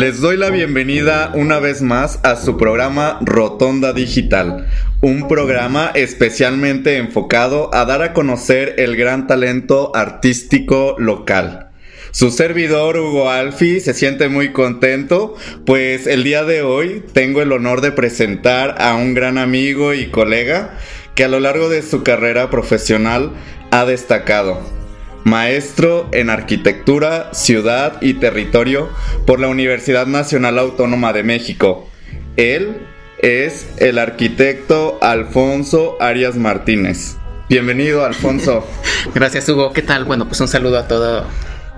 Les doy la bienvenida una vez más a su programa Rotonda Digital, un programa especialmente enfocado a dar a conocer el gran talento artístico local. Su servidor Hugo Alfi se siente muy contento, pues el día de hoy tengo el honor de presentar a un gran amigo y colega que a lo largo de su carrera profesional ha destacado maestro en arquitectura, ciudad y territorio por la Universidad Nacional Autónoma de México. Él es el arquitecto Alfonso Arias Martínez. Bienvenido, Alfonso. gracias, Hugo. ¿Qué tal? Bueno, pues un saludo a todo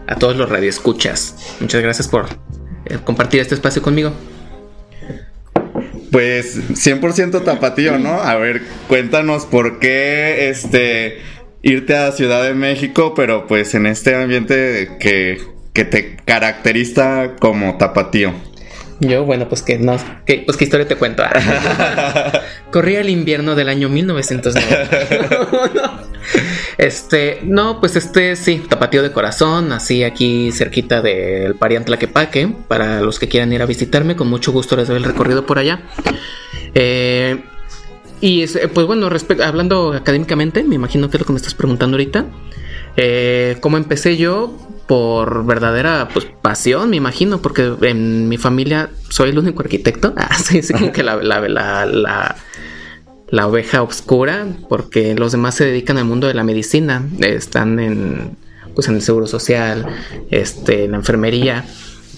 a todos los radioescuchas. Muchas gracias por eh, compartir este espacio conmigo. Pues 100% tapatío, ¿no? A ver, cuéntanos por qué este irte a Ciudad de México, pero pues en este ambiente que, que te caracteriza como tapatío. Yo, bueno, pues que no, que, pues qué historia te cuento. Corría el invierno del año 1990. Este, no, pues este sí, tapatío de corazón, así aquí cerquita del Parián Tlaquepaque, para los que quieran ir a visitarme, con mucho gusto les doy el recorrido por allá. Eh, y eh, pues bueno, hablando académicamente, me imagino que es lo que me estás preguntando ahorita. Eh, ¿Cómo empecé yo? Por verdadera pues, pasión, me imagino, porque en mi familia soy el único arquitecto. Ah, sí, sí, como que la, la, la, la, oveja oscura, porque los demás se dedican al mundo de la medicina, están en, pues, en el seguro social, este, en la enfermería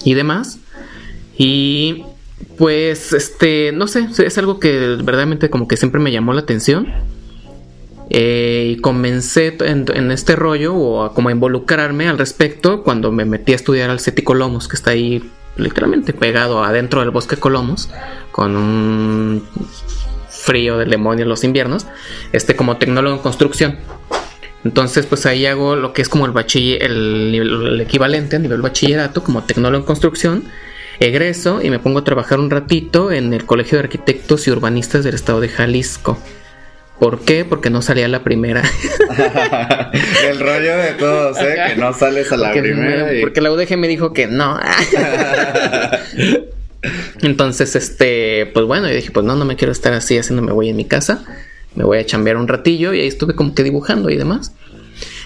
y demás. Y pues, este, no sé, es algo que verdaderamente como que siempre me llamó la atención. Eh, y comencé en, este rollo o a como a involucrarme al respecto cuando me metí a estudiar al CETI Colomos, que está ahí literalmente pegado adentro del bosque Colomos, con un frío del demonio en los inviernos, este como tecnólogo en construcción. Entonces, pues ahí hago lo que es como el bachiller, el, el equivalente a nivel bachillerato, como tecnólogo en construcción Egreso y me pongo a trabajar un ratito en el Colegio de Arquitectos y Urbanistas del Estado de Jalisco. ¿Por qué? Porque no salía la primera. el rollo de todos, ¿eh? Que no sales a la primera. Porque la UDG me dijo que no. Entonces, este, pues bueno, yo dije, pues no, no me quiero estar así haciendo, me voy en mi casa. Me voy a chambear un ratillo y ahí estuve como que dibujando y demás.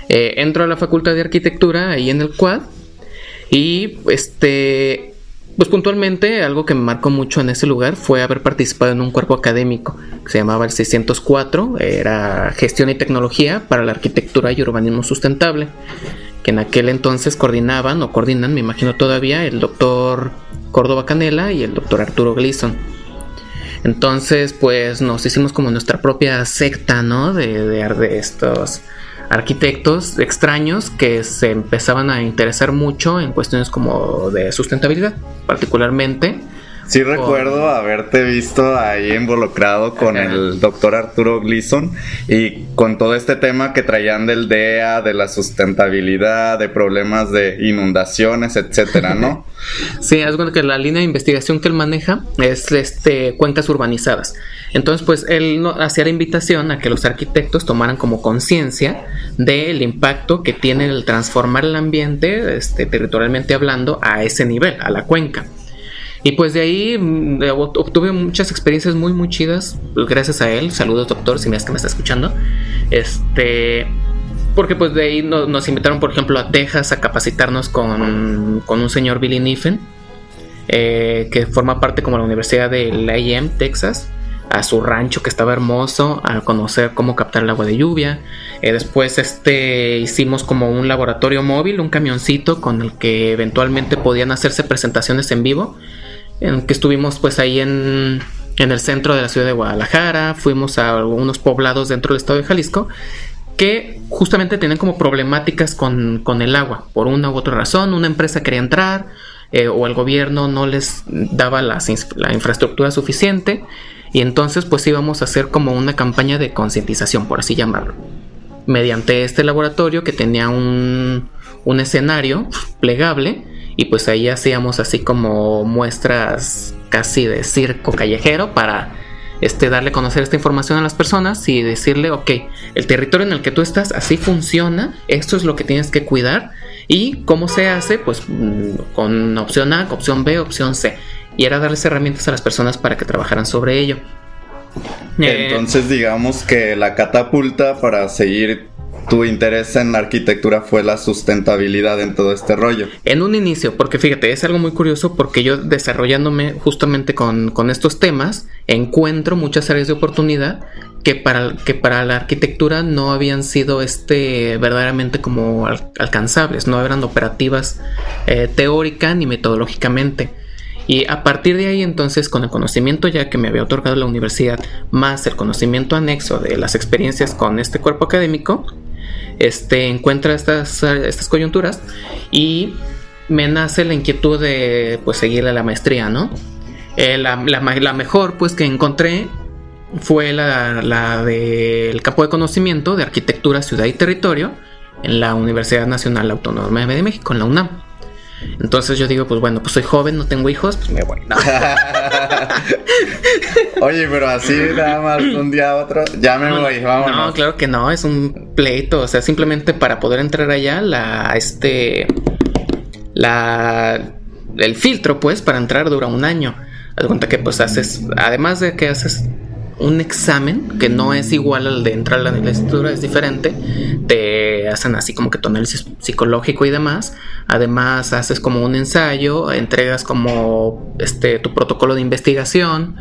Eh, entro a la Facultad de Arquitectura ahí en el Quad. Y este pues puntualmente algo que me marcó mucho en ese lugar fue haber participado en un cuerpo académico que se llamaba el 604, era gestión y tecnología para la arquitectura y urbanismo sustentable, que en aquel entonces coordinaban o coordinan, me imagino todavía, el doctor Córdoba Canela y el doctor Arturo Gleason. Entonces, pues nos hicimos como nuestra propia secta, ¿no? De, de, de estos arquitectos extraños que se empezaban a interesar mucho en cuestiones como de sustentabilidad, particularmente Sí recuerdo haberte visto ahí involucrado con el doctor Arturo Gleason y con todo este tema que traían del DEA, de la sustentabilidad, de problemas de inundaciones, etcétera, ¿no? sí, es bueno que la línea de investigación que él maneja es este cuencas urbanizadas. Entonces, pues él hacía la invitación a que los arquitectos tomaran como conciencia del impacto que tiene el transformar el ambiente, este, territorialmente hablando, a ese nivel, a la cuenca. Y pues de ahí mm, obtuve muchas experiencias muy, muy chidas. Gracias a él. Saludos, doctor, si me es que me está escuchando. Este. porque pues de ahí nos invitaron, por ejemplo, a Texas a capacitarnos con, con un señor Billy Niffen, eh, que forma parte como la Universidad de la IM, Texas a su rancho que estaba hermoso, a conocer cómo captar el agua de lluvia. Eh, después este, hicimos como un laboratorio móvil, un camioncito con el que eventualmente podían hacerse presentaciones en vivo, en que estuvimos pues ahí en, en el centro de la ciudad de Guadalajara, fuimos a algunos poblados dentro del estado de Jalisco que justamente tenían como problemáticas con, con el agua, por una u otra razón, una empresa quería entrar eh, o el gobierno no les daba la infraestructura suficiente y entonces pues íbamos a hacer como una campaña de concientización, por así llamarlo. Mediante este laboratorio que tenía un, un escenario plegable y pues ahí hacíamos así como muestras casi de circo callejero para este, darle conocer esta información a las personas y decirle, ok, el territorio en el que tú estás así funciona, esto es lo que tienes que cuidar y cómo se hace, pues mm, con opción A, opción B, opción C y era darles herramientas a las personas para que trabajaran sobre ello. Entonces digamos que la catapulta para seguir tu interés en la arquitectura fue la sustentabilidad en todo este rollo. En un inicio, porque fíjate, es algo muy curioso porque yo desarrollándome justamente con, estos temas, encuentro muchas áreas de oportunidad que para, que para la arquitectura no habían sido este verdaderamente como alcanzables, no eran operativas eh, teórica ni metodológicamente. Y a partir de ahí entonces con el conocimiento ya que me había otorgado la universidad, más el conocimiento anexo de las experiencias con este cuerpo académico, este, encuentra estas, estas coyunturas y me nace la inquietud de pues seguir a la maestría, ¿no? Eh, la, mejor pues que encontré fue la, la del campo de conocimiento de arquitectura, ciudad y territorio en la Universidad Nacional Autónoma de México, en la UNAM. Entonces yo digo, pues bueno, pues soy joven, no tengo hijos, pues me voy. Oye, pero así nada más un día a otro, ya me voy, vámonos. No, claro que no, es un pleito, o sea, simplemente para poder entrar allá, la, este, la, el filtro, pues, para entrar dura un año. Haz cuenta que, pues, haces, además de que haces un examen que no es igual al de entrar a la licenciatura, es diferente. Te hacen así como que tu análisis psicológico y demás. Además, haces como un ensayo, entregas como este tu protocolo de investigación.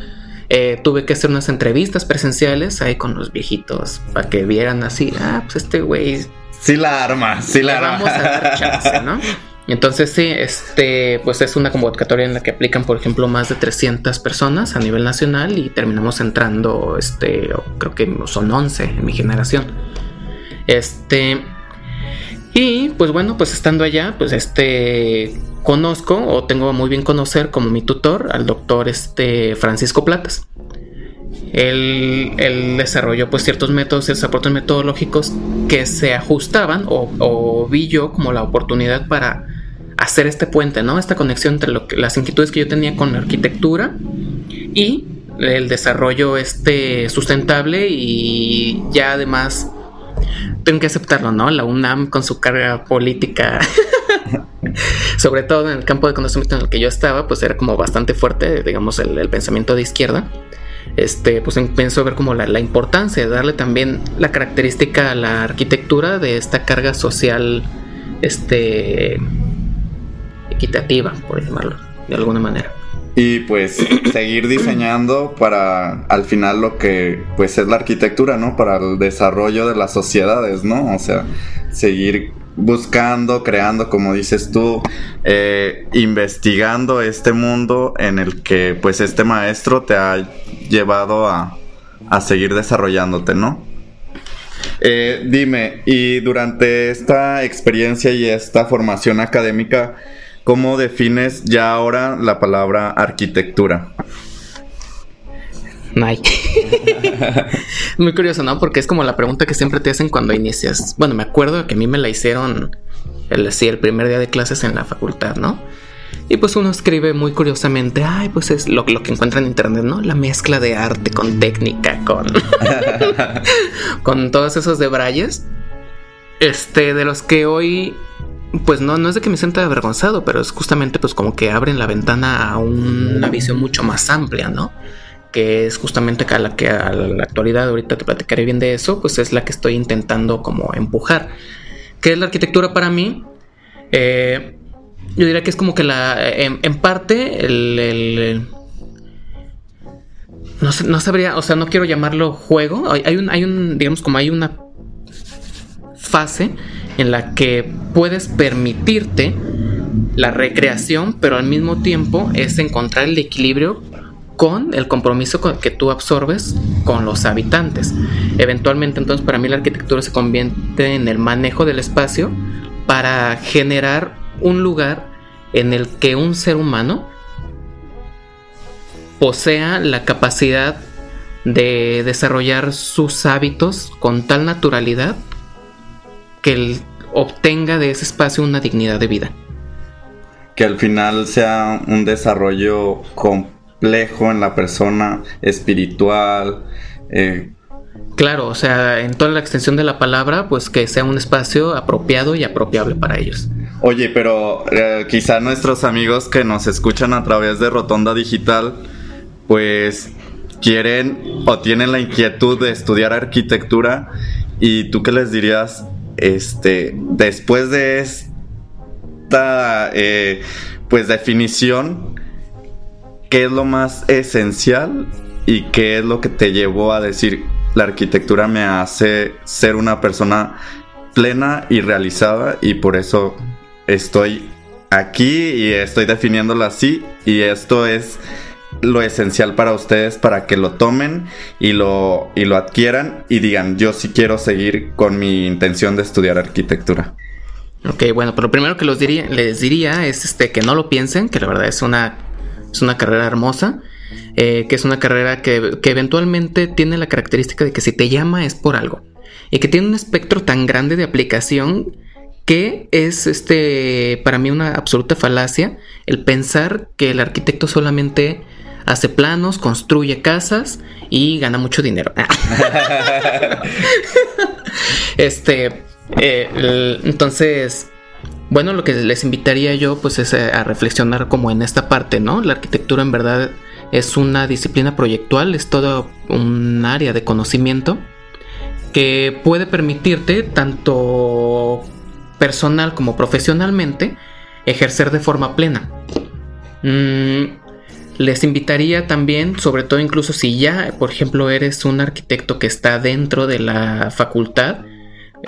Eh, tuve que hacer unas entrevistas presenciales ahí con los viejitos para que vieran así, ah, pues este güey. Sí la arma, sí la arma. Vamos a dar chance, ¿no? Entonces sí, este, pues es una convocatoria en la que aplican, por ejemplo, más de 300 personas a nivel nacional y terminamos entrando, este, creo que son 11 en mi generación. Este, y pues bueno, pues estando allá, pues este, conozco o tengo muy bien conocer como mi tutor al doctor este Francisco Platas. Él, desarrolló pues ciertos métodos, ciertos aportes metodológicos que se ajustaban o, o vi yo como la oportunidad para hacer este puente, ¿no? Esta conexión entre lo que, las inquietudes que yo tenía con la arquitectura y el desarrollo este sustentable y ya además tengo que aceptarlo, ¿no? La UNAM con su carga política, sobre todo en el campo de conocimiento en el que yo estaba, pues era como bastante fuerte, digamos, el, pensamiento de izquierda. Este, pues pienso ver como la, la, importancia de darle también la característica a la arquitectura de esta carga social, este, equitativa, por llamarlo de alguna manera. Y pues seguir diseñando para al final lo que pues es la arquitectura, ¿no? Para el desarrollo de las sociedades, ¿no? O sea, seguir buscando, creando, como dices tú, eh, investigando este mundo en el que pues este maestro te ha llevado a, a seguir desarrollándote, ¿no? Eh, dime, y durante esta experiencia y esta formación académica, ¿Cómo defines ya ahora la palabra arquitectura? Nay. Muy curioso, ¿no? Porque es como la pregunta que siempre te hacen cuando inicias. Bueno, me acuerdo que a mí me la hicieron el, sí, el primer día de clases en la facultad, ¿no? Y pues uno escribe muy curiosamente, ay, pues es lo, lo que encuentra en internet, ¿no? La mezcla de arte con técnica, con, con todos esos debrayes. Este, de los que hoy pues no, no es de que me sienta avergonzado, pero es justamente pues como que abren la ventana a una visión mucho más amplia, ¿no? que es justamente a la que a la actualidad, ahorita te platicaré bien de eso, pues es la que estoy intentando como empujar. ¿Qué es la arquitectura para mí? Eh, yo diría que es como que la, en, parte, el, no, no, sabría, o sea, no quiero llamarlo juego. Hay, un, hay un, digamos, como hay una fase en la que puedes permitirte la recreación, pero al mismo tiempo es encontrar el equilibrio con el compromiso que tú absorbes con los habitantes. Eventualmente entonces para mí la arquitectura se convierte en el manejo del espacio para generar un lugar en el que un ser humano posea la capacidad de desarrollar sus hábitos con tal naturalidad que él obtenga de ese espacio una dignidad de vida. Que al final sea un desarrollo complejo en la persona espiritual. Eh. Claro, o sea, en toda la extensión de la palabra, pues que sea un espacio apropiado y apropiable para ellos. Oye, pero eh, quizá nuestros amigos que nos escuchan a través de Rotonda Digital, pues quieren o tienen la inquietud de estudiar arquitectura y tú qué les dirías, este, después de esta, eh, pues definición, ¿qué es lo más esencial y qué es lo que te llevó a decir la arquitectura me hace ser una persona plena y realizada y por eso estoy aquí y estoy definiéndolo así y esto es lo esencial para ustedes para que lo tomen y lo, y lo adquieran y digan yo sí quiero seguir con mi intención de estudiar arquitectura. Ok, bueno, pero lo primero que los diría, les diría es este, que no lo piensen, que la verdad es una es una carrera hermosa, eh, que es una carrera que, eventualmente tiene la característica de que si te llama es por algo. Y que tiene un espectro tan grande de aplicación que es este para mí una absoluta falacia el pensar que el arquitecto solamente hace planos, construye casas y gana mucho dinero. este, eh, entonces, bueno, lo que les invitaría yo pues es a reflexionar como en esta parte, ¿no? La arquitectura en verdad es una disciplina proyectual, es todo un área de conocimiento que puede permitirte tanto personal como profesionalmente ejercer de forma plena. Mm, les invitaría también, sobre todo incluso si ya, por ejemplo, eres un arquitecto que está dentro de la facultad,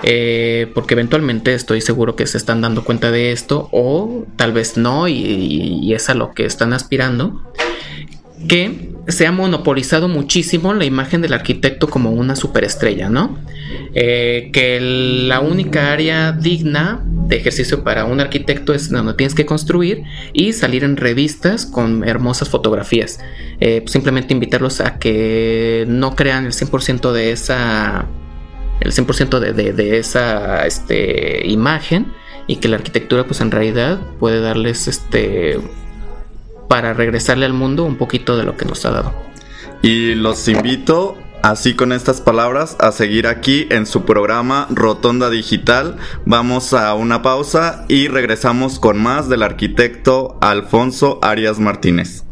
eh, porque eventualmente estoy seguro que se están dando cuenta de esto o tal vez no y, es a lo que están aspirando que se ha monopolizado muchísimo la imagen del arquitecto como una superestrella, ¿no? Eh, que la única área digna de ejercicio para un arquitecto es donde tienes que construir y salir en revistas con hermosas fotografías. Eh, simplemente invitarlos a que no crean el 100% de esa el 100% de, esa este, imagen y que la arquitectura pues en realidad puede darles este para regresarle al mundo un poquito de lo que nos ha dado. Y los invito así con estas palabras a seguir aquí en su programa Rotonda Digital. Vamos a una pausa y regresamos con más del arquitecto Alfonso Arias Martínez.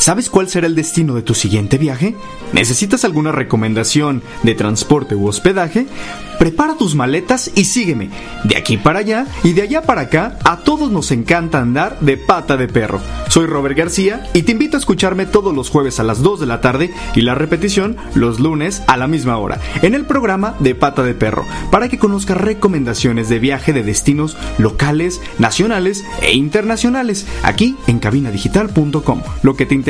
¿Sabes cuál será el destino de tu siguiente viaje? ¿Necesitas alguna recomendación de transporte u hospedaje? Prepara tus maletas y sígueme. De aquí para allá y de allá para acá, a todos nos encanta andar de pata de perro. Soy Robert García y te invito a escucharme todos los jueves a las 2 de la tarde y la repetición los lunes a la misma hora en el programa de pata de perro para que conozcas recomendaciones de viaje de destinos locales, nacionales e internacionales aquí en cabinadigital.com. Lo que te interesa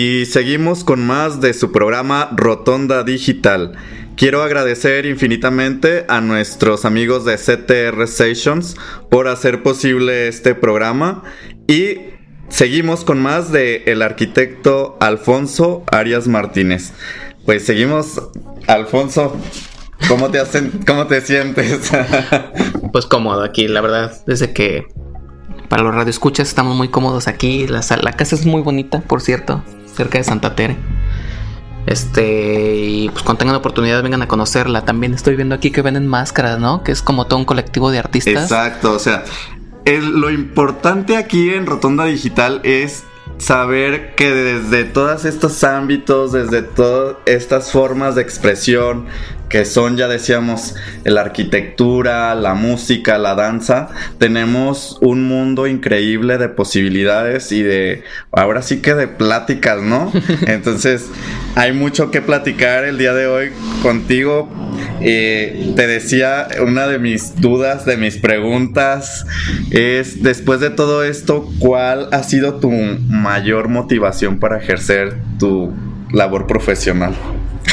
Y seguimos con más de su programa Rotonda Digital. Quiero agradecer infinitamente a nuestros amigos de CTR Sessions por hacer posible este programa y seguimos con más de el arquitecto Alfonso Arias Martínez. Pues seguimos, Alfonso, ¿cómo te hacen, cómo te sientes? pues cómodo aquí, la verdad, desde que para los radioescuchas estamos muy cómodos aquí, la, casa es muy bonita, por cierto cerca de Santa Tere. Este, y pues cuando tengan oportunidad vengan a conocerla. También estoy viendo aquí que venden máscaras, ¿no? Que es como todo un colectivo de artistas. Exacto, o sea, lo importante aquí en Rotonda Digital es saber que desde todos estos ámbitos, desde todas estas formas de expresión, que son, ya decíamos, la arquitectura, la música, la danza, tenemos un mundo increíble de posibilidades y de, ahora sí que de pláticas, ¿no? Entonces, hay mucho que platicar el día de hoy contigo. Eh, te decía, una de mis dudas, de mis preguntas, es, después de todo esto, ¿cuál ha sido tu mayor motivación para ejercer tu labor profesional?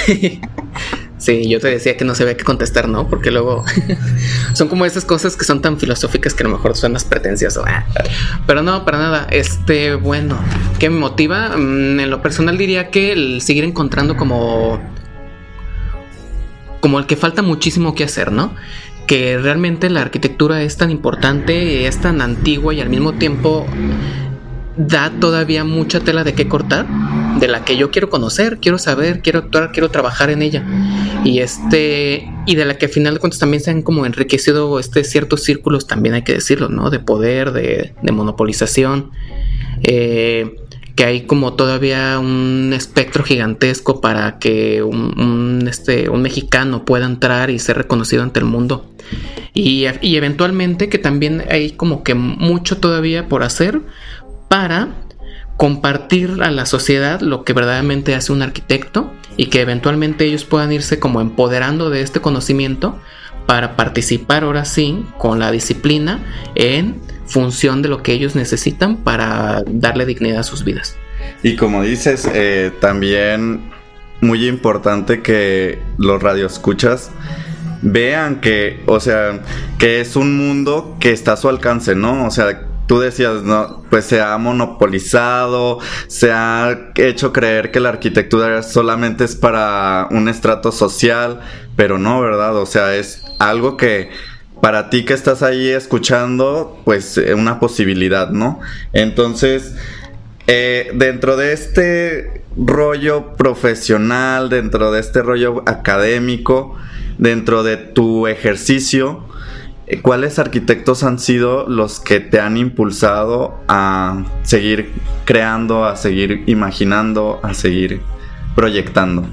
Sí, yo te decía que no se ve qué contestar, ¿no? Porque luego son como esas cosas que son tan filosóficas que a lo mejor suenas pretencias. Ah. Pero no, para nada. Este, bueno, ¿qué me motiva? Mm, en lo personal diría que el seguir encontrando como como el que falta muchísimo que hacer, ¿no? Que realmente la arquitectura es tan importante, es tan antigua y al mismo tiempo da todavía mucha tela de qué cortar, de la que yo quiero conocer, quiero saber, quiero actuar, quiero trabajar en ella. Y este, y de la que al final de cuentas también se han como enriquecido este ciertos círculos, también hay que decirlo, ¿no? De poder, de, monopolización. Eh, que hay como todavía un espectro gigantesco para que un, este, un mexicano pueda entrar y ser reconocido ante el mundo. Y, y, eventualmente que también hay como que mucho todavía por hacer para compartir a la sociedad lo que verdaderamente hace un arquitecto y que eventualmente ellos puedan irse como empoderando de este conocimiento para participar ahora sí con la disciplina en función de lo que ellos necesitan para darle dignidad a sus vidas. Y como dices, eh, también muy importante que los radioescuchas vean que, o sea, que es un mundo que está a su alcance, ¿no? O sea, tú decías, no, pues se ha monopolizado, se ha hecho creer que la arquitectura solamente es para un estrato social, pero no, ¿verdad? O sea, es algo que para ti que estás ahí escuchando, pues es una posibilidad, ¿no? Entonces, eh, dentro de este rollo profesional, dentro de este rollo académico, dentro de tu ejercicio, eh, ¿cuáles arquitectos han sido los que te han impulsado a seguir creando, a seguir imaginando, a seguir proyectando?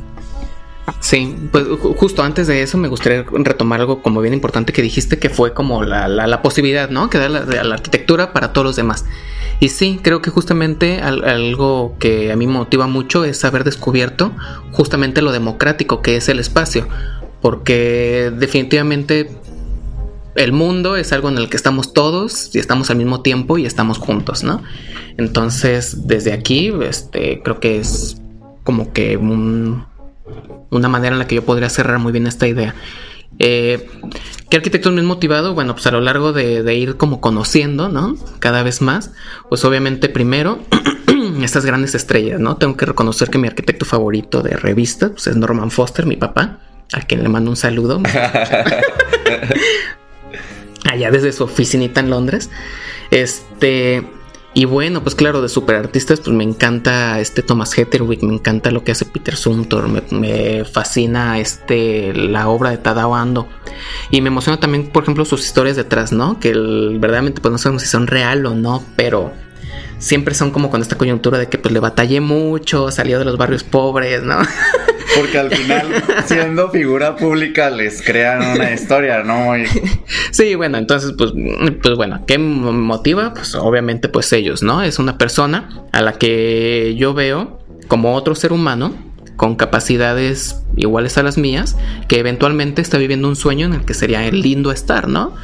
Sí, pues justo antes de eso me gustaría retomar algo como bien importante que dijiste que fue como la, posibilidad, ¿no? Que da la, la, arquitectura para todos los demás. Y sí, creo que justamente algo que a mí me motiva mucho es haber descubierto justamente lo democrático que es el espacio. Porque definitivamente el mundo es algo en el que estamos todos y estamos al mismo tiempo y estamos juntos, ¿no? Entonces, desde aquí, este, creo que es como que una manera en la que yo podría cerrar muy bien esta idea. Eh, ¿Qué arquitectos me han motivado? Bueno, pues a lo largo de, ir como conociendo, ¿no? Cada vez más. Pues obviamente primero, estas grandes estrellas, ¿no? Tengo que reconocer que mi arquitecto favorito de revista pues es Norman Foster, mi papá, a quien le mando un saludo. allá desde su oficinita en Londres. Este. Y bueno, pues claro, de superartistas, pues me encanta este Thomas Hetterwick, me encanta lo que hace Peter Sumter, me, fascina este la obra de Tadao Ando. Y me emociona también, por ejemplo, sus historias detrás, ¿no? Que verdaderamente pues no sabemos si son real o no, pero siempre son como con esta coyuntura de que pues le batallé mucho, salió de los barrios pobres, ¿no? Porque al final, siendo figura pública, les crean una historia, ¿no? Sí, bueno, entonces, pues, pues bueno, ¿qué motiva? Pues obviamente, pues ellos, ¿no? Es una persona a la que yo veo como otro ser humano con capacidades iguales a las mías, que eventualmente está viviendo un sueño en el que sería lindo estar, ¿no?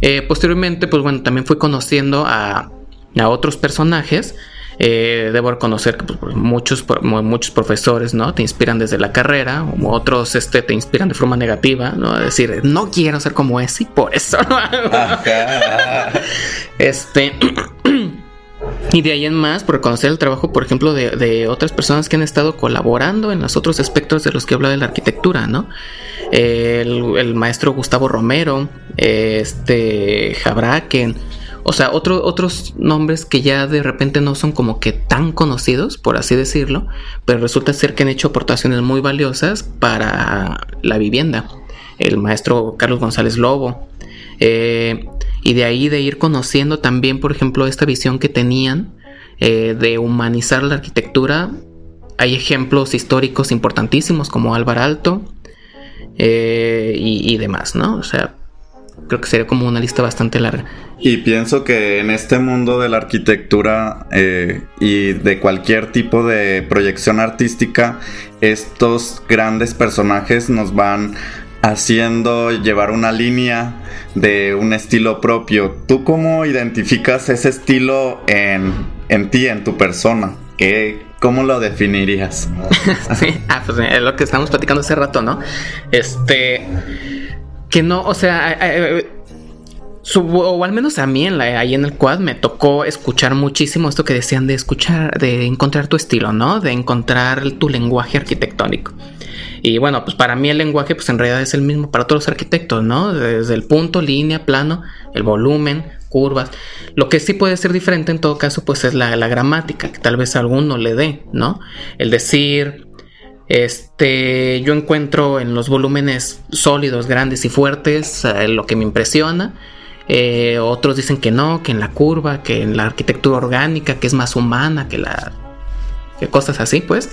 Eh, posteriormente, pues bueno, también fui conociendo a, a otros personajes eh, debo reconocer que pues, muchos, muchos profesores ¿no? te inspiran desde la carrera, otros este, te inspiran de forma negativa, ¿no? Decir, no quiero ser como ese y por eso lo este. Y de ahí en más, por reconocer el trabajo, por ejemplo, de, otras personas que han estado colaborando en los otros aspectos de los que habla de la arquitectura, ¿no? El, el maestro Gustavo Romero, este Jabraken, o sea, otros nombres que ya de repente no son como que tan conocidos, por así decirlo, pero resulta ser que han hecho aportaciones muy valiosas para la vivienda. El maestro Carlos González Lobo. Eh, y de ahí de ir conociendo también, por ejemplo, esta visión que tenían eh, de humanizar la arquitectura. Hay ejemplos históricos importantísimos como Álvaro Alto eh, y, y demás, ¿no? O sea, creo que sería como una lista bastante larga. Y pienso que en este mundo de la arquitectura eh, y de cualquier tipo de proyección artística, estos grandes personajes nos van haciendo llevar una línea de un estilo propio. ¿Tú cómo identificas ese estilo en, en ti, en tu persona? ¿Qué, ¿Cómo lo definirías? sí, ah, pues es lo que estamos platicando hace rato, ¿no? Este que no, o sea, o al menos a mí en la, ahí en el quad me tocó escuchar muchísimo esto que decían de escuchar, de encontrar tu estilo, ¿no? De encontrar tu lenguaje arquitectónico. Y bueno, pues para mí el lenguaje pues en realidad es el mismo para todos los arquitectos, ¿no? Desde el punto, línea, plano, el volumen, curvas. Lo que sí puede ser diferente en todo caso pues es la, la gramática, que tal vez a alguno le dé, ¿no? El decir, este, yo encuentro en los volúmenes sólidos, grandes y fuertes eh, lo que me impresiona. Eh, otros dicen que no, que en la curva, que en la arquitectura orgánica, que es más humana, que la. que cosas así, pues.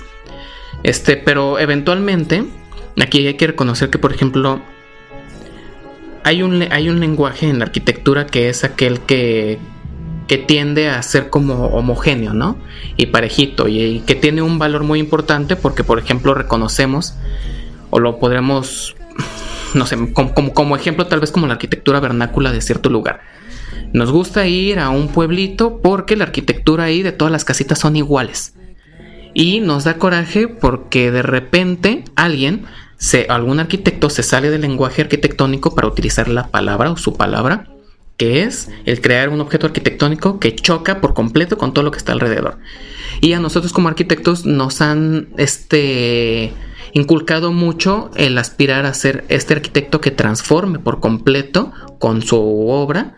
Este, pero eventualmente, aquí hay que reconocer que, por ejemplo, hay un, hay un lenguaje en la arquitectura que es aquel que, que tiende a ser como homogéneo, ¿no? Y parejito, y, que tiene un valor muy importante porque, por ejemplo, reconocemos, o lo podremos, no sé, como, ejemplo tal vez como la arquitectura vernácula de cierto lugar. Nos gusta ir a un pueblito porque la arquitectura ahí de todas las casitas son iguales. Y nos da coraje porque de repente alguien, algún arquitecto se sale del lenguaje arquitectónico para utilizar la palabra o su palabra que es el crear un objeto arquitectónico que choca por completo con todo lo que está alrededor. Y a nosotros como arquitectos nos han este, inculcado mucho el aspirar a ser este arquitecto que transforme por completo con su obra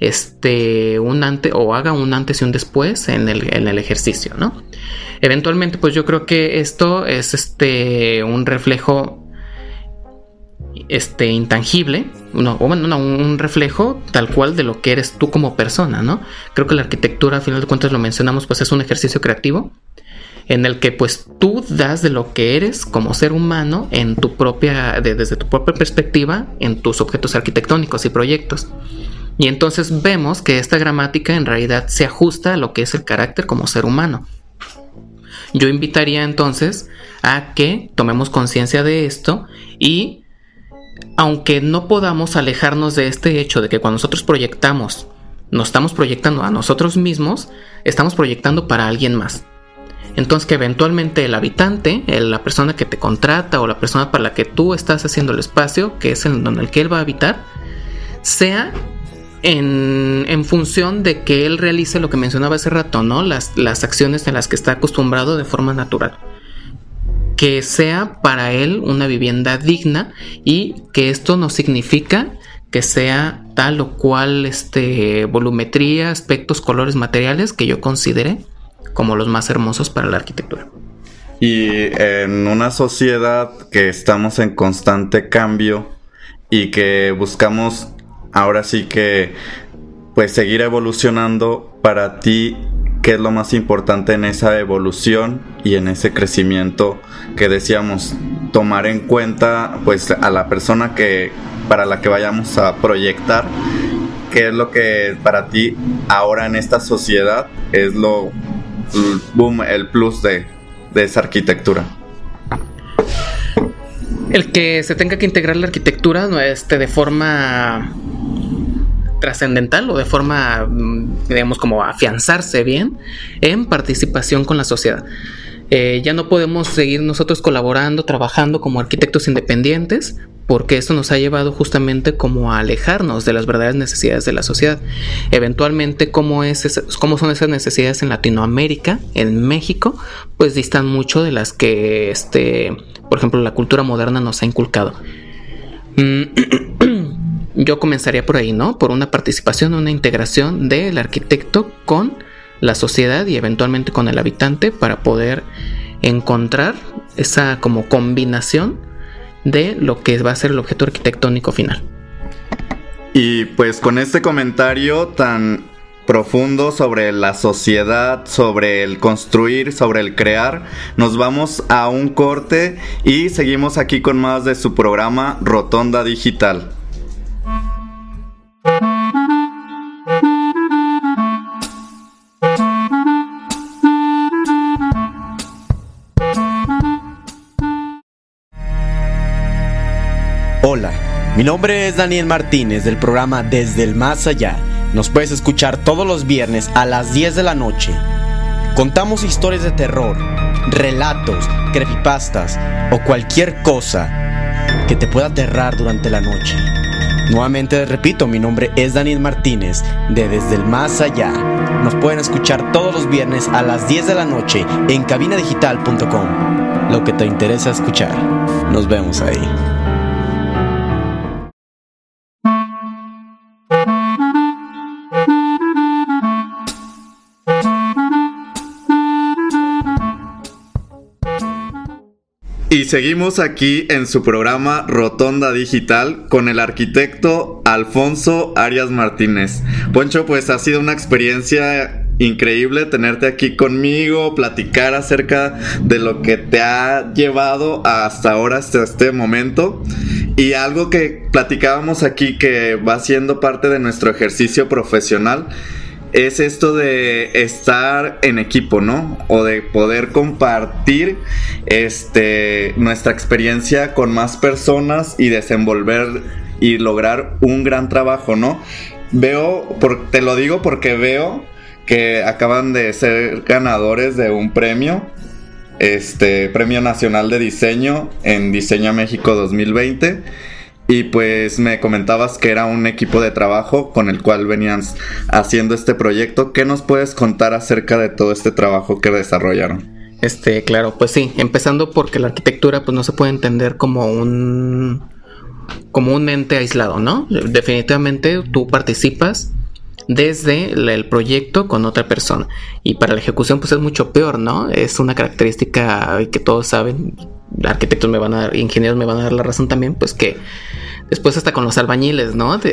este un o haga un antes y un después en el, en el ejercicio, ¿no? Eventualmente, pues yo creo que esto es este un reflejo este, intangible, no, bueno, un reflejo tal cual de lo que eres tú como persona, ¿no? Creo que la arquitectura, a final de cuentas lo mencionamos, pues es un ejercicio creativo en el que pues tú das de lo que eres como ser humano en tu propia, desde tu propia perspectiva, en tus objetos arquitectónicos y proyectos. Y entonces vemos que esta gramática en realidad se ajusta a lo que es el carácter como ser humano. Yo invitaría entonces a que tomemos conciencia de esto y aunque no podamos alejarnos de este hecho de que cuando nosotros proyectamos, nos estamos proyectando a nosotros mismos, estamos proyectando para alguien más. Entonces que eventualmente el habitante, la persona que te contrata o la persona para la que tú estás haciendo el espacio, que es en donde el que él va a habitar, sea en, función de que él realice lo que mencionaba hace rato, ¿no? Las, acciones en las que está acostumbrado de forma natural que sea para él una vivienda digna y que esto no significa que sea tal o cual este, volumetría, aspectos, colores, materiales que yo considere como los más hermosos para la arquitectura. Y en una sociedad que estamos en constante cambio y que buscamos ahora sí que pues seguir evolucionando para ti qué es lo más importante en esa evolución y en ese crecimiento que decíamos tomar en cuenta pues a la persona que para la que vayamos a proyectar qué es lo que para ti ahora en esta sociedad es lo boom el plus de, de esa arquitectura el que se tenga que integrar la arquitectura este, de forma trascendental o de forma, mm, digamos, como afianzarse bien en participación con la sociedad. Eh, ya no podemos seguir nosotros colaborando, trabajando como arquitectos independientes, porque esto nos ha llevado justamente como a alejarnos de las verdaderas necesidades de la sociedad. Eventualmente, ¿cómo, es cómo son esas necesidades en Latinoamérica, en México? Pues distan mucho de las que, este, por ejemplo, la cultura moderna nos ha inculcado. Mm, yo comenzaría por ahí, ¿no? Por una participación, una integración del arquitecto con la sociedad y eventualmente con el habitante para poder encontrar esa como combinación de lo que va a ser el objeto arquitectónico final. Y pues con este comentario tan profundo sobre la sociedad, sobre el construir, sobre el crear, nos vamos a un corte y seguimos aquí con más de su programa Rotonda Digital. Hola, mi nombre es Daniel Martínez del programa Desde el Más Allá. Nos puedes escuchar todos los viernes a las 10 de la noche. Contamos historias de terror, relatos, creepypastas o cualquier cosa que te pueda aterrar durante la noche. Nuevamente repito, mi nombre es Daniel Martínez de Desde el Más Allá. Nos pueden escuchar todos los viernes a las 10 de la noche en cabinadigital.com. Lo que te interesa escuchar. Nos vemos ahí. Y seguimos aquí en su programa Rotonda Digital con el arquitecto Alfonso Arias Martínez. Poncho, pues ha sido una experiencia increíble tenerte aquí conmigo, platicar acerca de lo que te ha llevado hasta ahora, hasta este momento. Y algo que platicábamos aquí que va siendo parte de nuestro ejercicio profesional es esto de estar en equipo, ¿no? O de poder compartir este, nuestra experiencia con más personas y desenvolver y lograr un gran trabajo, ¿no? Veo, te lo digo porque veo que acaban de ser ganadores de un premio, este Premio Nacional de Diseño en Diseño México 2020 y pues me comentabas que era un equipo de trabajo con el cual venían haciendo este proyecto. ¿Qué nos puedes contar acerca de todo este trabajo que desarrollaron? Este, claro, pues sí, empezando porque la arquitectura pues no se puede entender como un como un ente aislado, ¿no? Definitivamente tú participas desde el proyecto con otra persona y para la ejecución pues es mucho peor, ¿no? Es una característica que todos saben, arquitectos me van a dar, ingenieros me van a dar la razón también, pues que después hasta con los albañiles, ¿no? sí,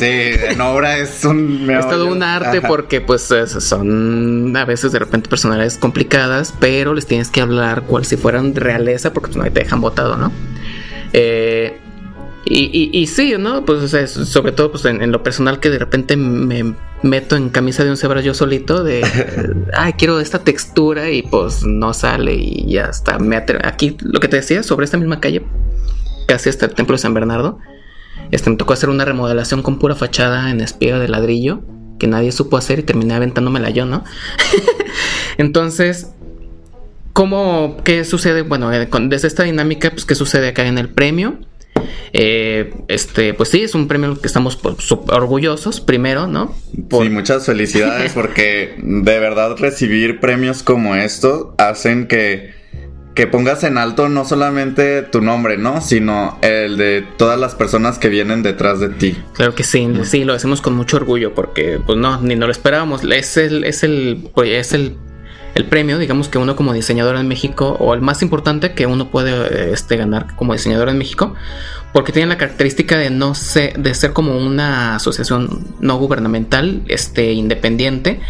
en obra es un... Es todo un arte porque pues son a veces de repente personalidades complicadas, pero les tienes que hablar cual si fueran realeza porque pues no te dejan botado, ¿no? Eh, y, y, sí, ¿no? Pues sobre todo pues, en, lo personal que de repente me meto en camisa de un cebra yo solito de, ay, quiero esta textura y pues no sale y ya está. Me Aquí lo que te decía sobre esta misma calle, casi hasta el templo de San Bernardo, este, me tocó hacer una remodelación con pura fachada en espiga de ladrillo que nadie supo hacer y terminé aventándomela yo, ¿no? Entonces, ¿cómo, qué sucede? Bueno, eh, desde esta dinámica, pues, ¿qué sucede acá en el premio? Eh, este, pues sí, es un premio que estamos orgullosos, primero, ¿no? Sí, muchas felicidades porque de verdad recibir premios como estos hacen que, que pongas en alto no solamente tu nombre, ¿no? Sino el de todas las personas que vienen detrás de ti. Claro que sí, sí, lo hacemos con mucho orgullo porque, pues no, ni no lo esperábamos. Es el, es el, pues, es el el premio, digamos que uno como diseñador en México, o el más importante que uno puede este, ganar como diseñador en México, porque tiene la característica de no ser, de ser como una asociación no gubernamental, este, independiente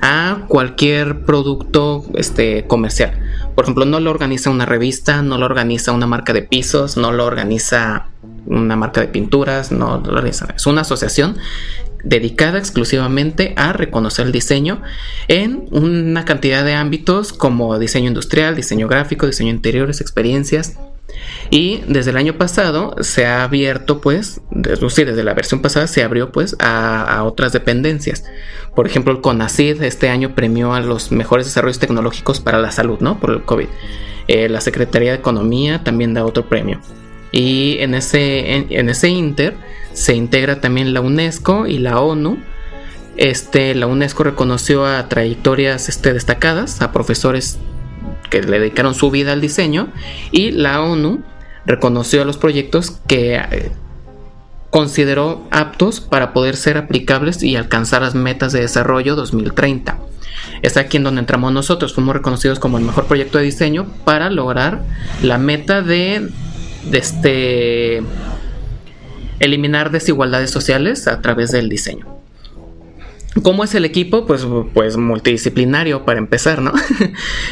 a cualquier producto este, comercial. Por ejemplo, no lo organiza una revista, no lo organiza una marca de pisos, no lo organiza una marca de pinturas, no lo organiza. Es una asociación dedicada exclusivamente a reconocer el diseño en una cantidad de ámbitos como diseño industrial, diseño gráfico, diseño interiores, experiencias. Y desde el año pasado se ha abierto, pues, desde, desde la versión pasada se abrió, pues, a, otras dependencias. Por ejemplo, el CONACID este año premió a los mejores desarrollos tecnológicos para la salud, ¿no? Por el COVID. Eh, la Secretaría de Economía también da otro premio. Y en ese, en ese inter se integra también la UNESCO y la ONU. Este, la UNESCO reconoció a trayectorias este, destacadas, a profesores que le dedicaron su vida al diseño, y la ONU reconoció a los proyectos que eh, consideró aptos para poder ser aplicables y alcanzar las metas de desarrollo 2030. Es aquí en donde entramos nosotros, fuimos reconocidos como el mejor proyecto de diseño para lograr la meta de, de este eliminar desigualdades sociales a través del diseño. ¿Cómo es el equipo? Pues, pues multidisciplinario para empezar, ¿no?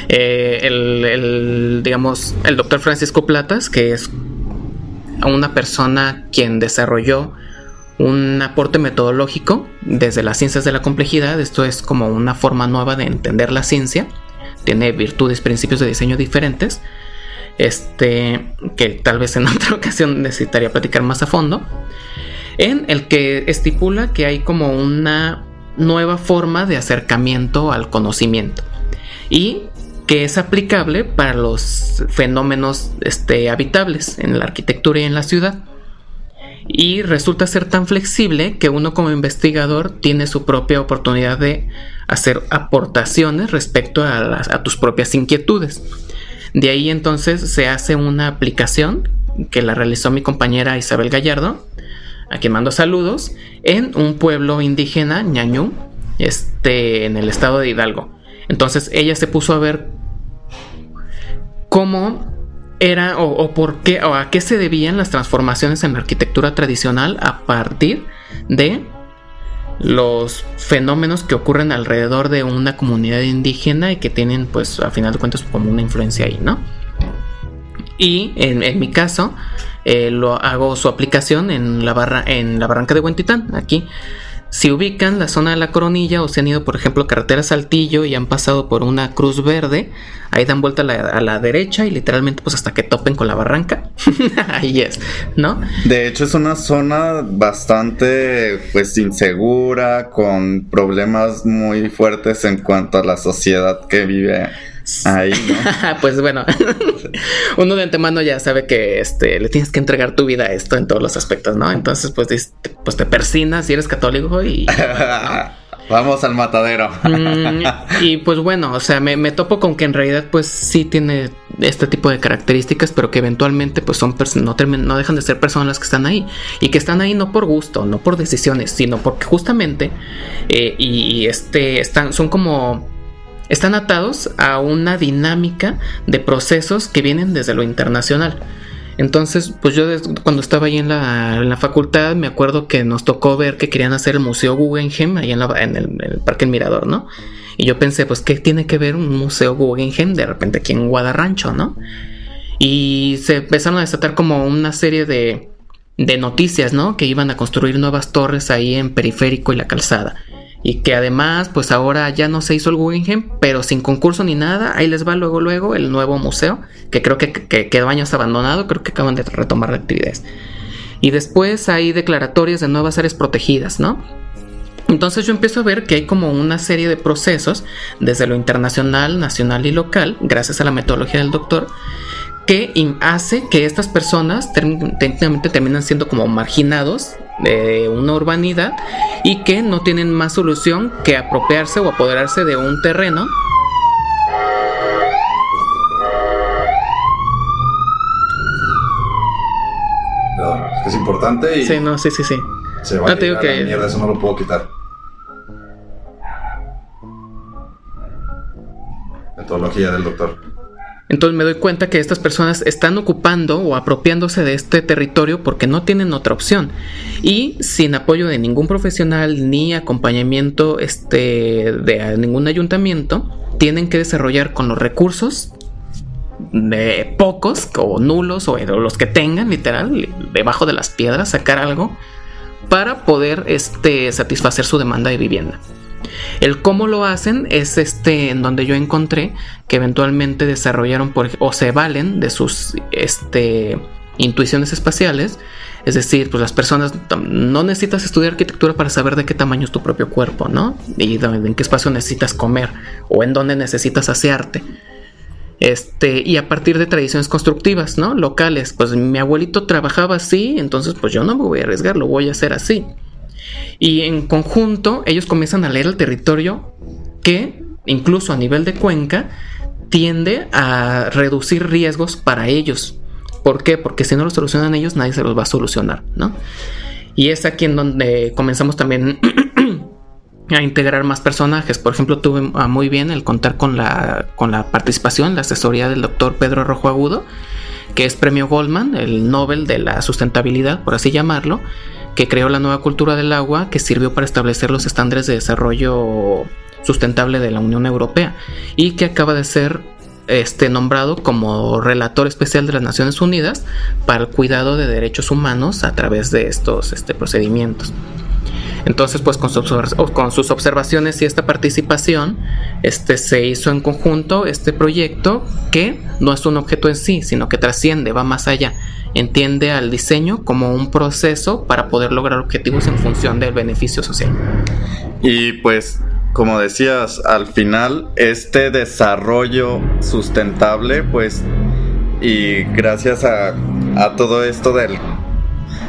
Eh, el, digamos, el doctor Francisco Platas, que es una persona quien desarrolló un aporte metodológico desde las ciencias de la complejidad. Esto es como una forma nueva de entender la ciencia. Tiene virtudes, principios de diseño diferentes este, que tal vez en otra ocasión necesitaría platicar más a fondo, en el que estipula que hay como una nueva forma de acercamiento al conocimiento y que es aplicable para los fenómenos este, habitables en la arquitectura y en la ciudad. Y resulta ser tan flexible que uno como investigador tiene su propia oportunidad de hacer aportaciones respecto a, a tus propias inquietudes. De ahí entonces se hace una aplicación que la realizó mi compañera Isabel Gallardo, a quien mando saludos, en un pueblo indígena, ñañú, este, en el estado de Hidalgo. Entonces ella se puso a ver cómo era o, o, por qué o a qué se debían las transformaciones en la arquitectura tradicional a partir de los fenómenos que ocurren alrededor de una comunidad indígena y que tienen pues a final de cuentas como una influencia ahí, ¿no? Y en, mi caso eh, lo hago su aplicación en la, barra, en la barranca de Huentitán, aquí si ubican la zona de la coronilla o se han ido, por ejemplo, carretera Saltillo y han pasado por una cruz verde, ahí dan vuelta a la, derecha y literalmente pues hasta que topen con la barranca. ahí es, ¿no? De hecho es una zona bastante pues insegura, con problemas muy fuertes en cuanto a la sociedad que vive Ahí, pues bueno, uno de antemano ya sabe que este, le tienes que entregar tu vida a esto en todos los aspectos, ¿no? Entonces, pues, te, pues te persinas si eres católico y... Vamos al matadero. Mm, y pues bueno, o sea, me, topo con que en realidad pues sí tiene este tipo de características, pero que eventualmente pues son no, no dejan de ser personas que están ahí. Y que están ahí no por gusto, no por decisiones, sino porque justamente eh, y, este están, son como están atados a una dinámica de procesos que vienen desde lo internacional. Entonces, pues yo cuando estaba ahí en la, facultad me acuerdo que nos tocó ver que querían hacer el Museo Guggenheim ahí en, el, Parque El Mirador, ¿no? Y yo pensé, pues, ¿qué tiene que ver un Museo Guggenheim de repente aquí en Guadarrancho, ¿no? Y se empezaron a desatar como una serie de, de noticias, ¿no? Que iban a construir nuevas torres ahí en Periférico y la Calzada y que además pues ahora ya no se hizo el Guggenheim, pero sin concurso ni nada, ahí les va luego luego el nuevo museo, que creo que, quedó años abandonado, creo que acaban de retomar actividades. Y después hay declaratorias de nuevas áreas protegidas, ¿no? Entonces yo empiezo a ver que hay como una serie de procesos desde lo internacional, nacional y local, gracias a la metodología del doctor, que hace que estas personas técnicamente terminan siendo como marginados de una urbanidad y que no tienen más solución que apropiarse o apoderarse de un terreno es importante. Sí, no, sí, sí, sí. Se va no, a te digo que... La mierda, eso no lo puedo quitar. Metodología del doctor. Entonces me doy cuenta que estas personas están ocupando o apropiándose de este territorio porque no tienen otra opción. Y sin apoyo de ningún profesional ni acompañamiento este, de ningún ayuntamiento, tienen que desarrollar con los recursos de pocos o nulos o los que tengan, literal, debajo de las piedras, sacar algo para poder este, satisfacer su demanda de vivienda. El cómo lo hacen es este en donde yo encontré que eventualmente desarrollaron por, o se valen de sus este, intuiciones espaciales. Es decir, pues las personas no necesitas estudiar arquitectura para saber de qué tamaño es tu propio cuerpo, ¿no? Y en qué espacio necesitas comer o en dónde necesitas asearte. Este, y a partir de tradiciones constructivas, ¿no? Locales. Pues mi abuelito trabajaba así, entonces pues yo no me voy a arriesgar, lo voy a hacer así. Y en conjunto ellos comienzan a leer el territorio que, incluso a nivel de cuenca, tiende a reducir riesgos para ellos. ¿Por qué? Porque si no lo solucionan ellos, nadie se los va a solucionar, ¿no? Y es aquí en donde comenzamos también a integrar más personajes. Por ejemplo, tuve muy bien el contar con la, con la participación, la asesoría del doctor Pedro Rojo Agudo, que es premio Goldman, el Nobel de la sustentabilidad, por así llamarlo, que creó la nueva cultura del agua que sirvió para establecer los estándares de desarrollo sustentable de la Unión Europea y que acaba de ser este nombrado como relator especial de las Naciones Unidas para el cuidado de derechos humanos a través de estos este, procedimientos. Entonces, pues con sus, con sus observaciones y esta participación, este se hizo en conjunto este proyecto que no es un objeto en sí, sino que trasciende, va más allá. Entiende al diseño como un proceso para poder lograr objetivos en función del beneficio social. Y pues, como decías, al final este desarrollo sustentable, pues, y gracias a, a todo esto del,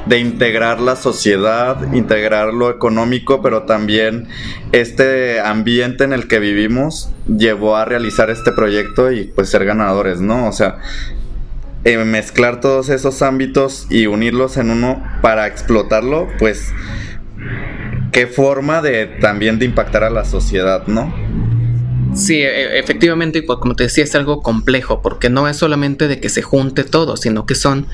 de integrar la sociedad, integrar lo económico, pero también este ambiente en el que vivimos llevó a realizar este proyecto y pues ser ganadores, ¿no? O sea, eh, mezclar todos esos ámbitos y unirlos en uno para explotarlo, pues qué forma de también de impactar a la sociedad, ¿no? Sí, e- efectivamente, pues, como te decía, es algo complejo, porque no es solamente de que se junte todo, sino que son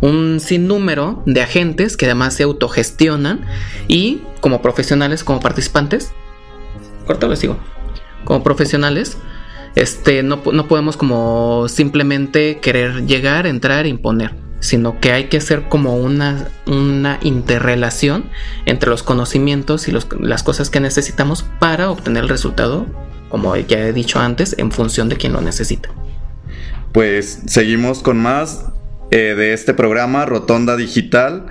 un sinnúmero de agentes que además se autogestionan y como profesionales, como participantes, corto les digo, como profesionales, este, no, no podemos como simplemente querer llegar, entrar e imponer, sino que hay que hacer como una, una interrelación entre los conocimientos y los- las cosas que necesitamos para obtener el resultado, como ya he dicho antes, en función de quien lo necesita. Pues seguimos con más eh, de este programa Rotonda Digital,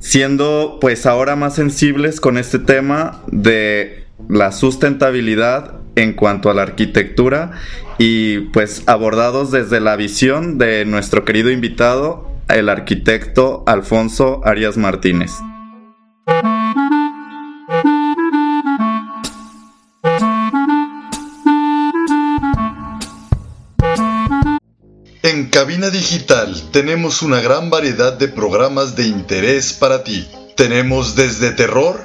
siendo pues ahora más sensibles con este tema de la sustentabilidad en cuanto a la arquitectura y pues abordados desde la visión de nuestro querido invitado, el arquitecto Alfonso Arias Martínez. En Cabina Digital tenemos una gran variedad de programas de interés para ti. Tenemos desde terror,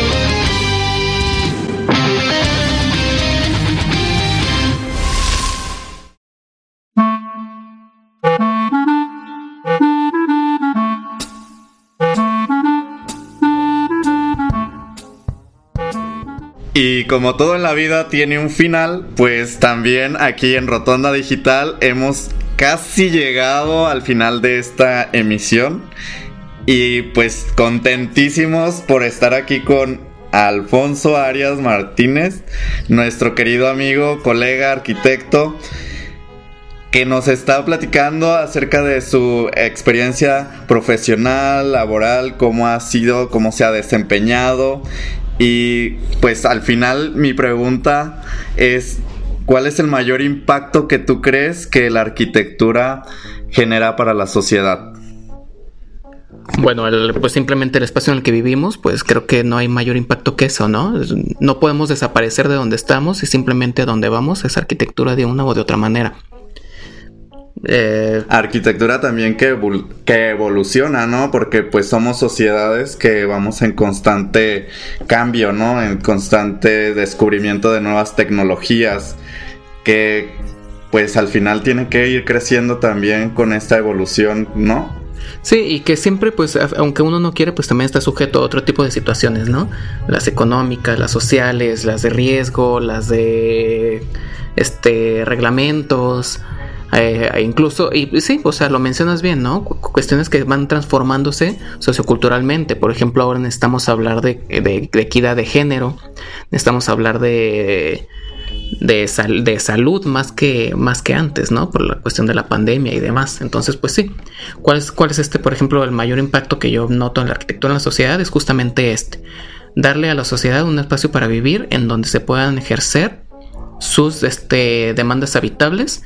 Como todo en la vida tiene un final, pues también aquí en Rotonda Digital hemos casi llegado al final de esta emisión. Y pues contentísimos por estar aquí con Alfonso Arias Martínez, nuestro querido amigo, colega, arquitecto, que nos está platicando acerca de su experiencia profesional, laboral, cómo ha sido, cómo se ha desempeñado. Y pues al final mi pregunta es, ¿cuál es el mayor impacto que tú crees que la arquitectura genera para la sociedad? Bueno, pues simplemente el espacio en el que vivimos, pues creo que no hay mayor impacto que eso, ¿no? No podemos desaparecer de donde estamos y simplemente a donde vamos es arquitectura de una o de otra manera. Eh, arquitectura también que, que, evoluciona, ¿no? Porque pues somos sociedades que vamos en constante cambio, ¿no? En constante descubrimiento de nuevas tecnologías que pues al final tiene que ir creciendo también con esta evolución, ¿no? Sí, y que siempre, pues, aunque uno no quiere, pues también está sujeto a otro tipo de situaciones, ¿no? Las económicas, las sociales, las de riesgo, las de este reglamentos, eh, incluso, y sí, o sea, lo mencionas bien, ¿no? cuestiones que van transformándose socioculturalmente. Por ejemplo, ahora necesitamos hablar de, equidad de género, necesitamos hablar de, de, salud más que, más que antes, ¿no? Por la cuestión de la pandemia y demás. Entonces, pues sí. ¿Cuál es, ¿Cuál es este, por ejemplo, el mayor impacto que yo noto en la arquitectura en la sociedad? Es justamente este. Darle a la sociedad un espacio para vivir en donde se puedan ejercer sus este, demandas habitables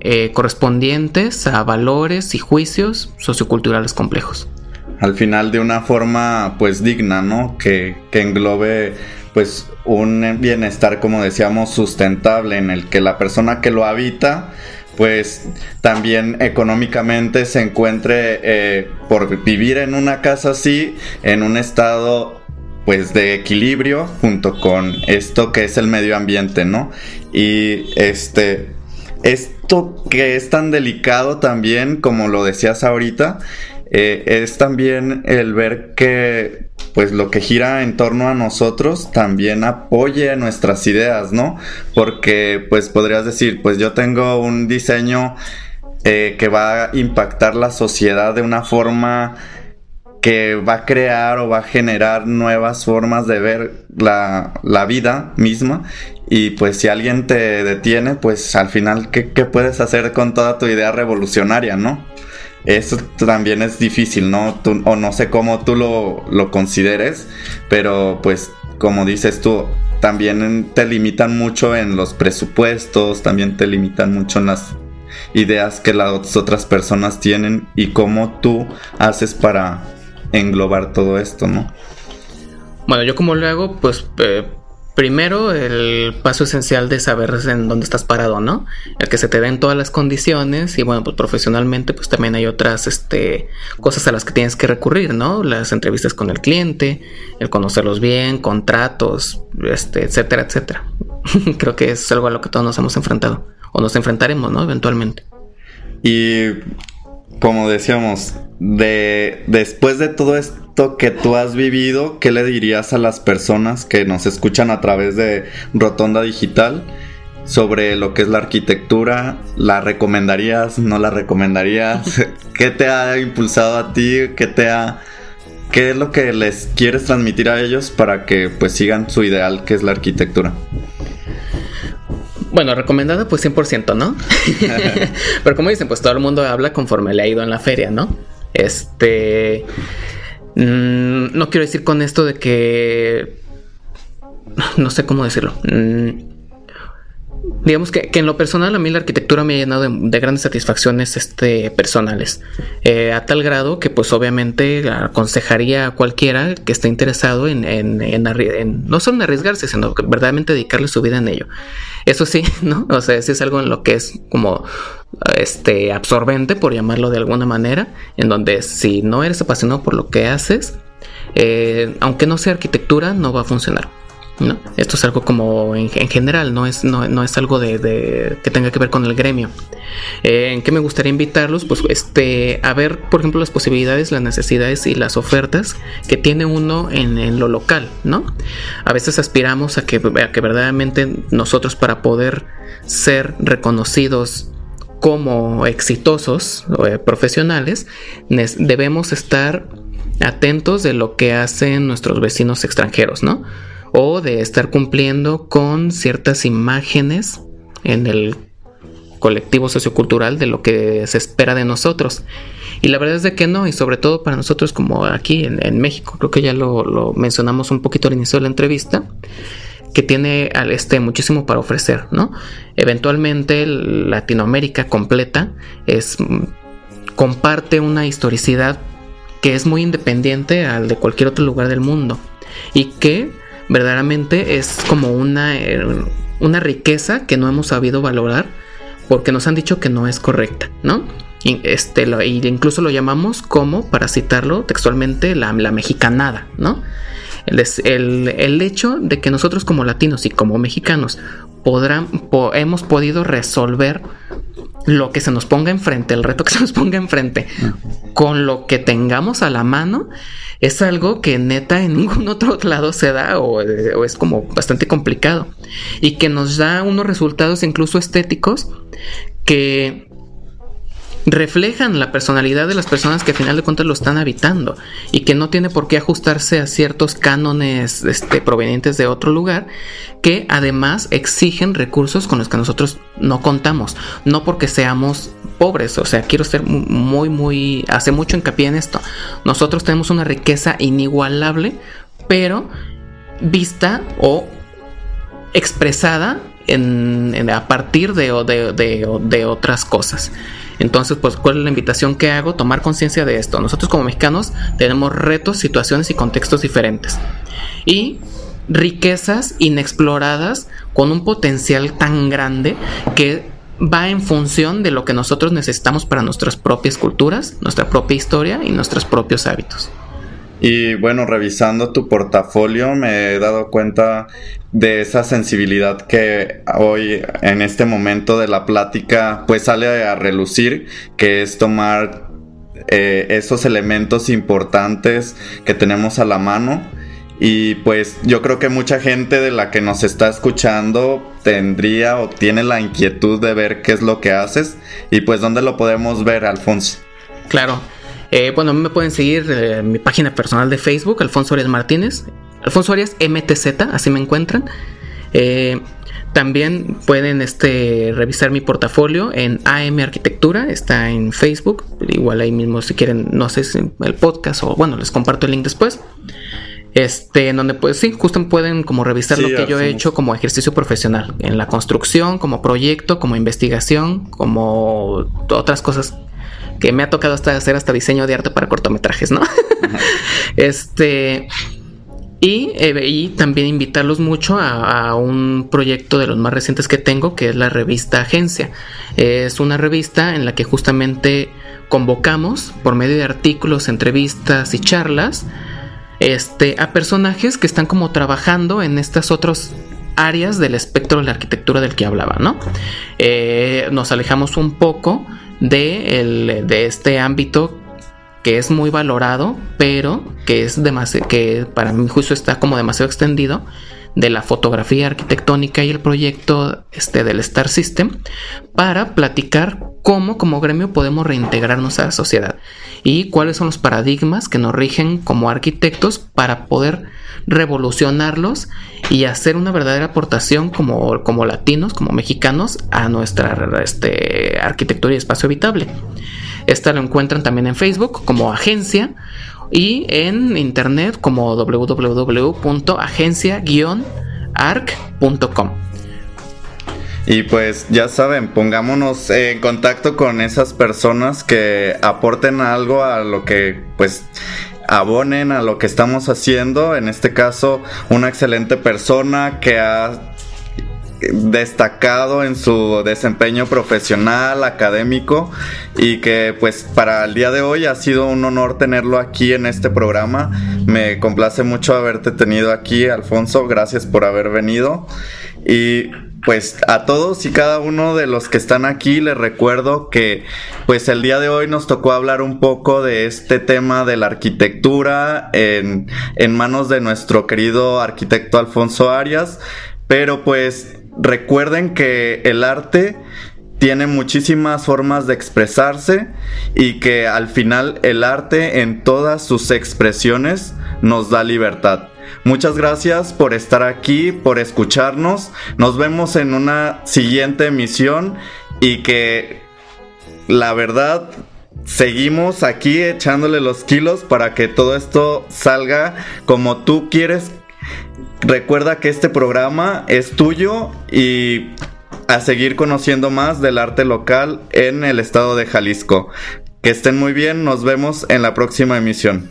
eh, correspondientes a valores y juicios socioculturales complejos. Al final de una forma pues digna, ¿no? Que, que englobe pues un bienestar, como decíamos, sustentable en el que la persona que lo habita pues también económicamente se encuentre eh, por vivir en una casa así, en un estado pues de equilibrio junto con esto que es el medio ambiente, ¿no? Y este esto que es tan delicado también, como lo decías ahorita, eh, es también el ver que pues lo que gira en torno a nosotros también apoye nuestras ideas, ¿no? Porque pues podrías decir, pues yo tengo un diseño eh, que va a impactar la sociedad de una forma que va a crear o va a generar nuevas formas de ver la, la vida misma y pues si alguien te detiene, pues al final, ¿qué, puedes hacer con toda tu idea revolucionaria, no? Eso también es difícil, ¿no? o no sé cómo tú lo, lo consideres, pero pues como dices tú, también te limitan mucho en los presupuestos, también te limitan mucho en las ideas que las otras personas tienen y cómo tú haces para englobar todo esto, ¿no? Bueno, yo como lo hago, pues eh, Primero, el paso esencial de saber en dónde estás parado, ¿no? El que se te den todas las condiciones y bueno, pues profesionalmente pues también hay otras este, cosas a las que tienes que recurrir, ¿no? Las entrevistas con el cliente, el conocerlos bien, contratos, este, etcétera, etcétera. Creo que es algo a lo que todos nos hemos enfrentado o nos enfrentaremos, ¿no? Eventualmente. Y como decíamos, de después de todo esto que tú has vivido, ¿qué le dirías a las personas que nos escuchan a través de Rotonda Digital sobre lo que es la arquitectura? ¿La recomendarías? ¿No la recomendarías? ¿Qué te ha impulsado a ti? ¿Qué te ha qué es lo que les quieres transmitir a ellos para que pues sigan su ideal que es la arquitectura? Bueno, recomendada pues 100%, ¿no? Pero como dicen, pues todo el mundo habla conforme le ha ido en la feria, ¿no? Este... Mm, no quiero decir con esto de que... No sé cómo decirlo. Mm, digamos que, en lo personal a mí la arquitectura me ha llenado de, grandes satisfacciones este, personales. Eh, a tal grado que pues obviamente aconsejaría a cualquiera que esté interesado en, en, no solo en arriesgarse, sino que verdaderamente dedicarle su vida en ello. Eso sí, ¿no? O sea, es algo en lo que es como este absorbente, por llamarlo de alguna manera, en donde si no eres apasionado por lo que haces, eh, aunque no sea arquitectura, no va a funcionar. Esto es algo como en, general, no es, no, es algo de, que tenga que ver con el gremio. Eh, ¿En qué me gustaría invitarlos? Pues este, a ver, por ejemplo, las posibilidades, las necesidades y las ofertas que tiene uno en, lo local, ¿no? A veces aspiramos a que, a que verdaderamente nosotros para poder ser reconocidos como exitosos eh, profesionales, debemos estar atentos de lo que hacen nuestros vecinos extranjeros, ¿no? O de estar cumpliendo con ciertas imágenes en el colectivo sociocultural de lo que se espera de nosotros. Y la verdad es de que no, y sobre todo para nosotros como aquí en, México, creo que ya lo, lo, mencionamos un poquito al inicio de la entrevista, que tiene este muchísimo para ofrecer, ¿no? Eventualmente Latinoamérica completa es comparte una historicidad que es muy independiente al de cualquier otro lugar del mundo y que verdaderamente es como una, eh, una riqueza que no hemos sabido valorar porque nos han dicho que no es correcta, ¿no? Este, incluso lo llamamos como, para citarlo textualmente, la, la mexicanada, ¿no? El, hecho de que nosotros como latinos y como mexicanos podrán, hemos podido resolver lo que se nos ponga enfrente, el reto que se nos ponga enfrente, con lo que tengamos a la mano, es algo que neta en ningún otro lado se da o, o, es como bastante complicado. Y que nos da unos resultados incluso estéticos que reflejan la personalidad de las personas que al final de cuentas lo están habitando y que no tiene por qué ajustarse a ciertos cánones este, provenientes de otro lugar que además exigen recursos con los que nosotros no contamos, no porque seamos pobres, o sea, quiero ser muy, muy, hace mucho hincapié en esto, nosotros tenemos una riqueza inigualable, pero vista o expresada en, a partir de, de, de otras cosas. Entonces, pues, ¿cuál es la invitación que hago? Tomar conciencia de esto. Nosotros como mexicanos tenemos retos, situaciones y contextos diferentes. Y riquezas inexploradas con un potencial tan grande que va en función de lo que nosotros necesitamos para nuestras propias culturas, nuestra propia historia y nuestros propios hábitos. Y bueno, revisando tu portafolio me he dado cuenta de esa sensibilidad que hoy en este momento de la plática pues sale a relucir, que es tomar eh, esos elementos importantes que tenemos a la mano. Y pues yo creo que mucha gente de la que nos está escuchando tendría o tiene la inquietud de ver qué es lo que haces y pues dónde lo podemos ver, Alfonso. Claro, eh, bueno, a mí me pueden seguir eh, en mi página personal de Facebook, Alfonso Arias Martínez. Alfonso Arias MTZ, así me encuentran. Eh, también pueden este, revisar mi portafolio en AM Arquitectura, está en Facebook. Igual ahí mismo si quieren, no sé si el podcast o bueno, les comparto el link después. Este, en donde pues sí, justo pueden como revisar lo que yo he hecho como ejercicio profesional en la construcción, como proyecto, como investigación, como otras cosas que me ha tocado hasta hacer hasta diseño de arte para cortometrajes, ¿no? este. Y, eh, y, también invitarlos mucho a, un proyecto de los más recientes que tengo, que es la revista Agencia. Es una revista en la que justamente convocamos, por medio de artículos, entrevistas y charlas, este, a personajes que están como trabajando en estas otras áreas del espectro de la arquitectura del que hablaba, ¿no? Eh, nos alejamos un poco de, de este ámbito que es muy valorado, pero que es demasiado, que para mi juicio está como demasiado extendido de la fotografía arquitectónica y el proyecto este, del Star System para platicar cómo como gremio podemos reintegrarnos a la sociedad y cuáles son los paradigmas que nos rigen como arquitectos para poder revolucionarlos y hacer una verdadera aportación como, como latinos, como mexicanos a nuestra este, arquitectura y espacio habitable. Esta lo encuentran también en Facebook como agencia y en internet como www.agencia-arc.com. Y pues ya saben, pongámonos en contacto con esas personas que aporten algo a lo que pues abonen a lo que estamos haciendo. En este caso, una excelente persona que ha destacado en su desempeño profesional, académico y que pues para el día de hoy ha sido un honor tenerlo aquí en este programa. Me complace mucho haberte tenido aquí, Alfonso. Gracias por haber venido. Y pues a todos y cada uno de los que están aquí les recuerdo que pues el día de hoy nos tocó hablar un poco de este tema de la arquitectura en, en manos de nuestro querido arquitecto Alfonso Arias, pero pues recuerden que el arte tiene muchísimas formas de expresarse y que al final el arte en todas sus expresiones nos da libertad. Muchas gracias por estar aquí, por escucharnos. Nos vemos en una siguiente emisión y que la verdad seguimos aquí echándole los kilos para que todo esto salga como tú quieres. Recuerda que este programa es tuyo y a seguir conociendo más del arte local en el estado de Jalisco. Que estén muy bien, nos vemos en la próxima emisión.